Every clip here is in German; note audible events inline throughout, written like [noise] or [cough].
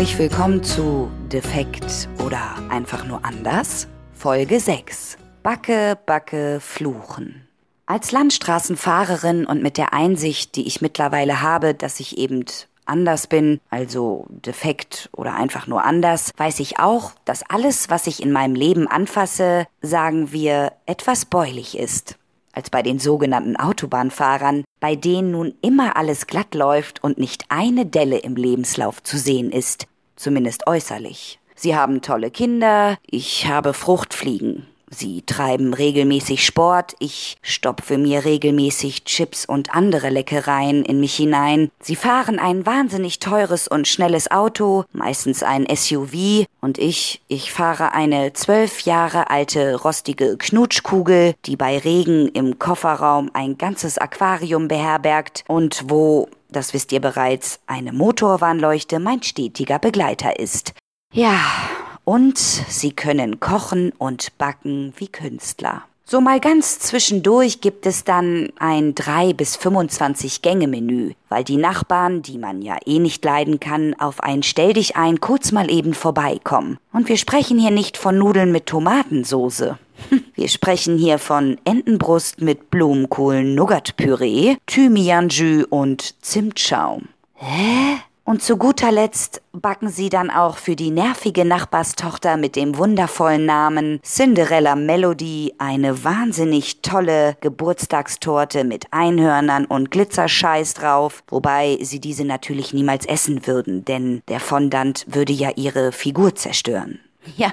Herzlich willkommen zu Defekt oder einfach nur anders? Folge 6. Backe, Backe, Fluchen. Als Landstraßenfahrerin und mit der Einsicht, die ich mittlerweile habe, dass ich eben anders bin, also defekt oder einfach nur anders, weiß ich auch, dass alles, was ich in meinem Leben anfasse, sagen wir, etwas bäulich ist als bei den sogenannten Autobahnfahrern, bei denen nun immer alles glatt läuft und nicht eine Delle im Lebenslauf zu sehen ist, zumindest äußerlich. Sie haben tolle Kinder, ich habe Fruchtfliegen. Sie treiben regelmäßig Sport, ich stopfe mir regelmäßig Chips und andere Leckereien in mich hinein. Sie fahren ein wahnsinnig teures und schnelles Auto, meistens ein SUV, und ich, ich fahre eine zwölf Jahre alte rostige Knutschkugel, die bei Regen im Kofferraum ein ganzes Aquarium beherbergt und wo, das wisst ihr bereits, eine Motorwarnleuchte mein stetiger Begleiter ist. Ja, und sie können kochen und backen wie Künstler. So mal ganz zwischendurch gibt es dann ein 3 bis 25 Gänge Menü, weil die Nachbarn, die man ja eh nicht leiden kann, auf ein Stell dich ein kurz mal eben vorbeikommen. Und wir sprechen hier nicht von Nudeln mit Tomatensoße. [laughs] Wir sprechen hier von Entenbrust mit Blumenkohl-Nougat-Püree, Thymian-Jus und Zimtschaum. Hä? Und zu guter Letzt backen sie dann auch für die nervige Nachbarstochter mit dem wundervollen Namen Cinderella Melody eine wahnsinnig tolle Geburtstagstorte mit Einhörnern und Glitzerscheiß drauf, wobei sie diese natürlich niemals essen würden, denn der Fondant würde ja ihre Figur zerstören. Ja,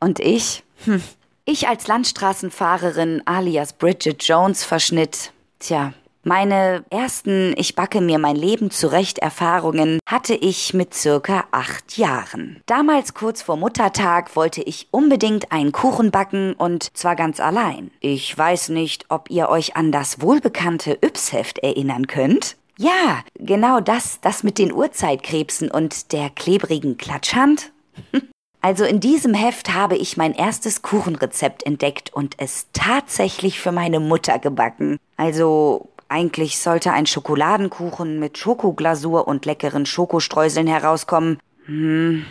und ich? Hm. Ich als Landstraßenfahrerin alias Bridget Jones Verschnitt. Tja, meine ersten Ich backe mir mein Leben zurecht Erfahrungen hatte ich mit circa acht Jahren. Damals kurz vor Muttertag wollte ich unbedingt einen Kuchen backen und zwar ganz allein. Ich weiß nicht, ob ihr euch an das wohlbekannte Yps-Heft erinnern könnt. Ja, genau das, das mit den Urzeitkrebsen und der klebrigen Klatschhand. [laughs] Also in diesem Heft habe ich mein erstes Kuchenrezept entdeckt und es tatsächlich für meine Mutter gebacken. Also eigentlich sollte ein Schokoladenkuchen mit Schokoglasur und leckeren Schokostreuseln herauskommen. Hm,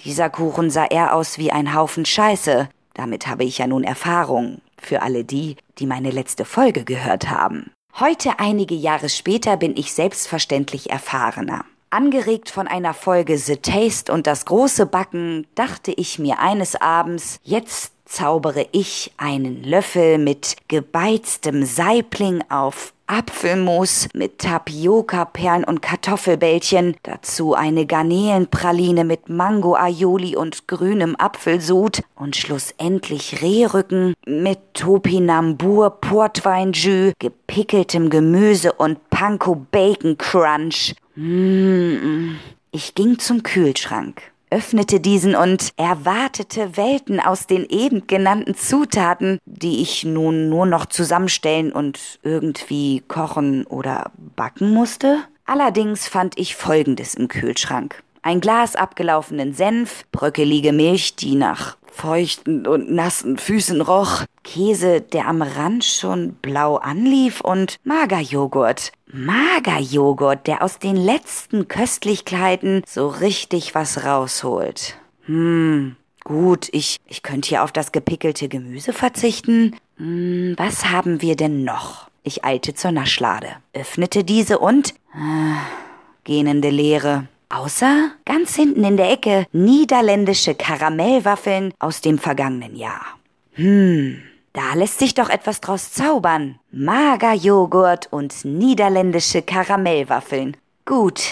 dieser Kuchen sah eher aus wie ein Haufen Scheiße. Damit habe ich ja nun Erfahrung. Für alle die, die meine letzte Folge gehört haben. Heute, einige Jahre später, bin ich selbstverständlich erfahrener. Angeregt von einer Folge The Taste und das große Backen, dachte ich mir eines Abends, jetzt zaubere ich einen Löffel mit gebeiztem Saibling auf Apfelmus mit Tapioca-Perlen und Kartoffelbällchen, dazu eine Garnelenpraline mit Mango-Aioli und grünem Apfelsud und schlussendlich Rehrücken mit Topinambur Portweinjus, gepickeltem Gemüse und Panko Bacon Crunch. Mmh. Ich ging zum Kühlschrank öffnete diesen und erwartete Welten aus den eben genannten Zutaten, die ich nun nur noch zusammenstellen und irgendwie kochen oder backen musste. Allerdings fand ich Folgendes im Kühlschrank. Ein Glas abgelaufenen Senf, bröckelige Milch, die nach feuchten und nassen Füßen roch, Käse, der am Rand schon blau anlief und Magerjoghurt. Magerjoghurt, der aus den letzten Köstlichkeiten so richtig was rausholt. Hm, gut, ich, ich könnte hier auf das gepickelte Gemüse verzichten. Hm, was haben wir denn noch? Ich eilte zur Naschlade, öffnete diese und... Äh, gähnende Leere. Außer ganz hinten in der Ecke niederländische Karamellwaffeln aus dem vergangenen Jahr. Hm, da lässt sich doch etwas draus zaubern. Magerjoghurt und niederländische Karamellwaffeln. Gut,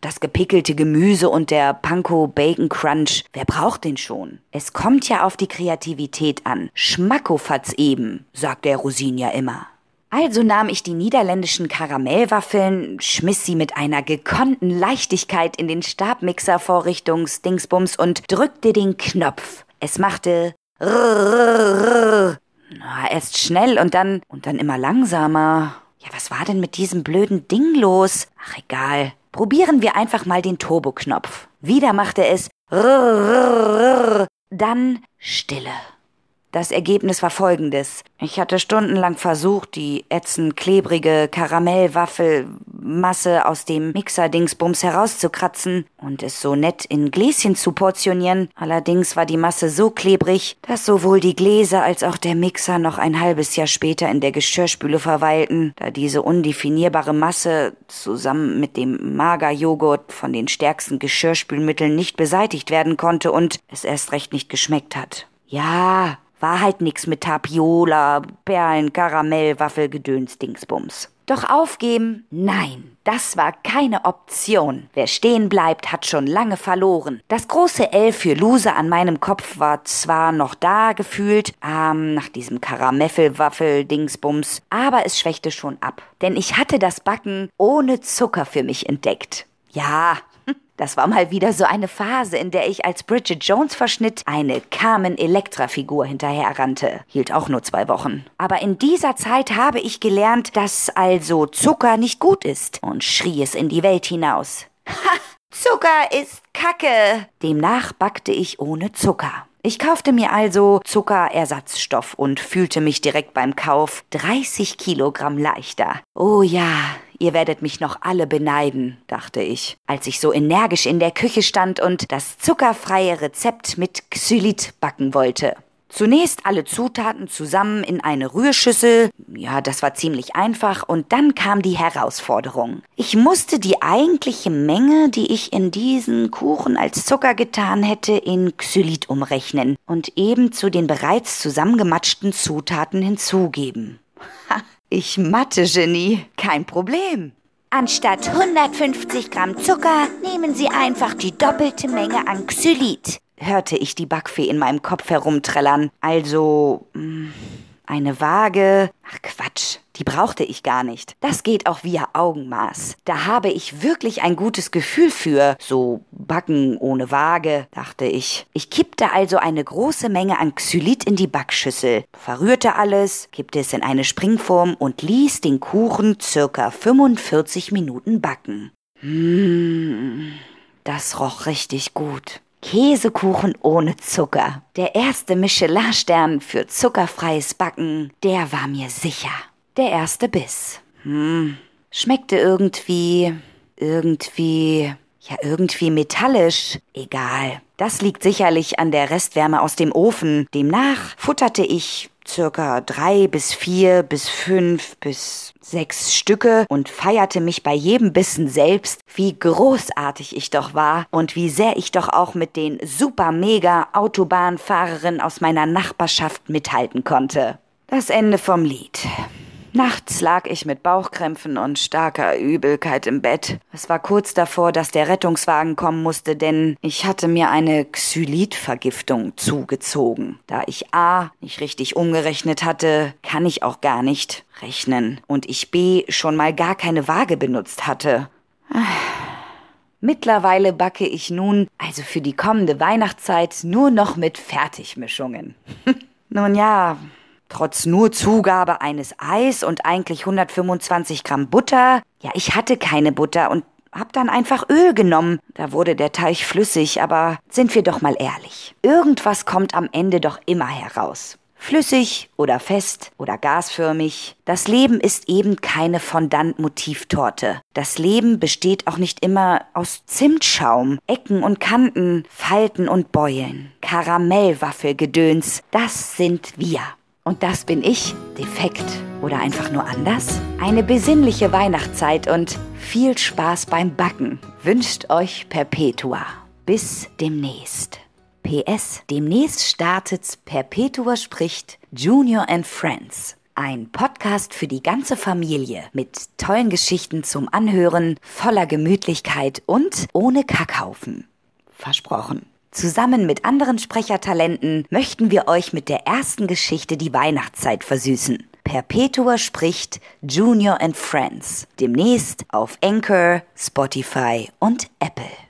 das gepickelte Gemüse und der Panko Bacon Crunch, wer braucht den schon? Es kommt ja auf die Kreativität an. Schmackofatz eben, sagt der Rosin ja immer. Also nahm ich die niederländischen Karamellwaffeln, schmiss sie mit einer gekonnten Leichtigkeit in den Stabmixer-Vorrichtungsdingsbums und drückte den Knopf. Es machte Rrrr. Na, erst schnell und dann und dann immer langsamer. Ja, was war denn mit diesem blöden Ding los? Ach, egal. Probieren wir einfach mal den Turboknopf. Wieder machte es Rrrr. Dann Stille. Das Ergebnis war folgendes. Ich hatte stundenlang versucht, die ätzend klebrige Karamellwaffelmasse aus dem Mixerdingsbums herauszukratzen und es so nett in Gläschen zu portionieren. Allerdings war die Masse so klebrig, dass sowohl die Gläser als auch der Mixer noch ein halbes Jahr später in der Geschirrspüle verweilten, da diese undefinierbare Masse zusammen mit dem Magerjoghurt von den stärksten Geschirrspülmitteln nicht beseitigt werden konnte und es erst recht nicht geschmeckt hat. Ja, war halt nix mit Tapiola, Perlen, Karamell, Waffelgedöns, Dingsbums. Doch aufgeben? Nein, das war keine Option. Wer stehen bleibt, hat schon lange verloren. Das große L für Loser an meinem Kopf war zwar noch da gefühlt, ähm, nach diesem Karameffelwaffel-Dingsbums, aber es schwächte schon ab. Denn ich hatte das Backen ohne Zucker für mich entdeckt. Ja, das war mal wieder so eine Phase, in der ich als Bridget Jones verschnitt eine Carmen Electra-Figur hinterherrannte. Hielt auch nur zwei Wochen. Aber in dieser Zeit habe ich gelernt, dass also Zucker nicht gut ist und schrie es in die Welt hinaus. [laughs] Ha! Zucker ist Kacke! Demnach backte ich ohne Zucker. Ich kaufte mir also Zuckerersatzstoff und fühlte mich direkt beim Kauf 30 Kilogramm leichter. Oh ja, Ihr werdet mich noch alle beneiden, dachte ich, als ich so energisch in der Küche stand und das zuckerfreie Rezept mit Xylit backen wollte. Zunächst alle Zutaten zusammen in eine Rührschüssel. Ja, das war ziemlich einfach. Und dann kam die Herausforderung. Ich musste die eigentliche Menge, die ich in diesen Kuchen als Zucker getan hätte, in Xylit umrechnen und eben zu den bereits zusammengematschten Zutaten hinzugeben. Ha, ich Mathe-Genie, kein Problem. Anstatt 150 Gramm Zucker nehmen Sie einfach die doppelte Menge an Xylit, hörte ich die Backfee in meinem Kopf herumträllern. Also, mh, hm, eine Waage. Ach Quatsch, die brauchte ich gar nicht. Das geht auch via Augenmaß. Da habe ich wirklich ein gutes Gefühl für. So Backen ohne Waage, dachte ich. Ich kippte also eine große Menge an Xylit in die Backschüssel, verrührte alles, kippte es in eine Springform und ließ den Kuchen circa 45 Minuten backen. Mmh, das roch richtig gut. Käsekuchen ohne Zucker. Der erste Michelin-Stern für zuckerfreies Backen, der war mir sicher. Der erste Biss. Hm, schmeckte irgendwie, irgendwie, ja, irgendwie metallisch. Egal. Das liegt sicherlich an der Restwärme aus dem Ofen. Demnach futterte ich circa drei bis vier bis fünf bis sechs Stücke und feierte mich bei jedem Bissen selbst, wie großartig ich doch war und wie sehr ich doch auch mit den super mega Autobahnfahrerinnen aus meiner Nachbarschaft mithalten konnte. Das Ende vom Lied. Nachts lag ich mit Bauchkrämpfen und starker Übelkeit im Bett. Es war kurz davor, dass der Rettungswagen kommen musste, denn ich hatte mir eine Xylitvergiftung zugezogen. Da ich A nicht richtig umgerechnet hatte, kann ich auch gar nicht rechnen und ich B schon mal gar keine Waage benutzt hatte. Mittlerweile backe ich nun, also für die kommende Weihnachtszeit, nur noch mit Fertigmischungen. [laughs] nun ja, Trotz nur Zugabe eines Eis und eigentlich 125 Gramm Butter. Ja, ich hatte keine Butter und hab dann einfach Öl genommen. Da wurde der Teig flüssig, aber sind wir doch mal ehrlich. Irgendwas kommt am Ende doch immer heraus. Flüssig oder fest oder gasförmig. Das Leben ist eben keine Fondant-Motivtorte. Das Leben besteht auch nicht immer aus Zimtschaum, Ecken und Kanten, Falten und Beulen. Karamellwaffelgedöns, das sind wir. Und das bin ich, defekt oder einfach nur anders? Eine besinnliche Weihnachtszeit und viel Spaß beim Backen wünscht euch Perpetua. Bis demnächst. PS, demnächst startet Perpetua spricht Junior and Friends. Ein Podcast für die ganze Familie mit tollen Geschichten zum Anhören, voller Gemütlichkeit und ohne Kackhaufen. Versprochen. Zusammen mit anderen Sprechertalenten möchten wir euch mit der ersten Geschichte die Weihnachtszeit versüßen. Perpetua spricht Junior and Friends. Demnächst auf Anchor, Spotify und Apple.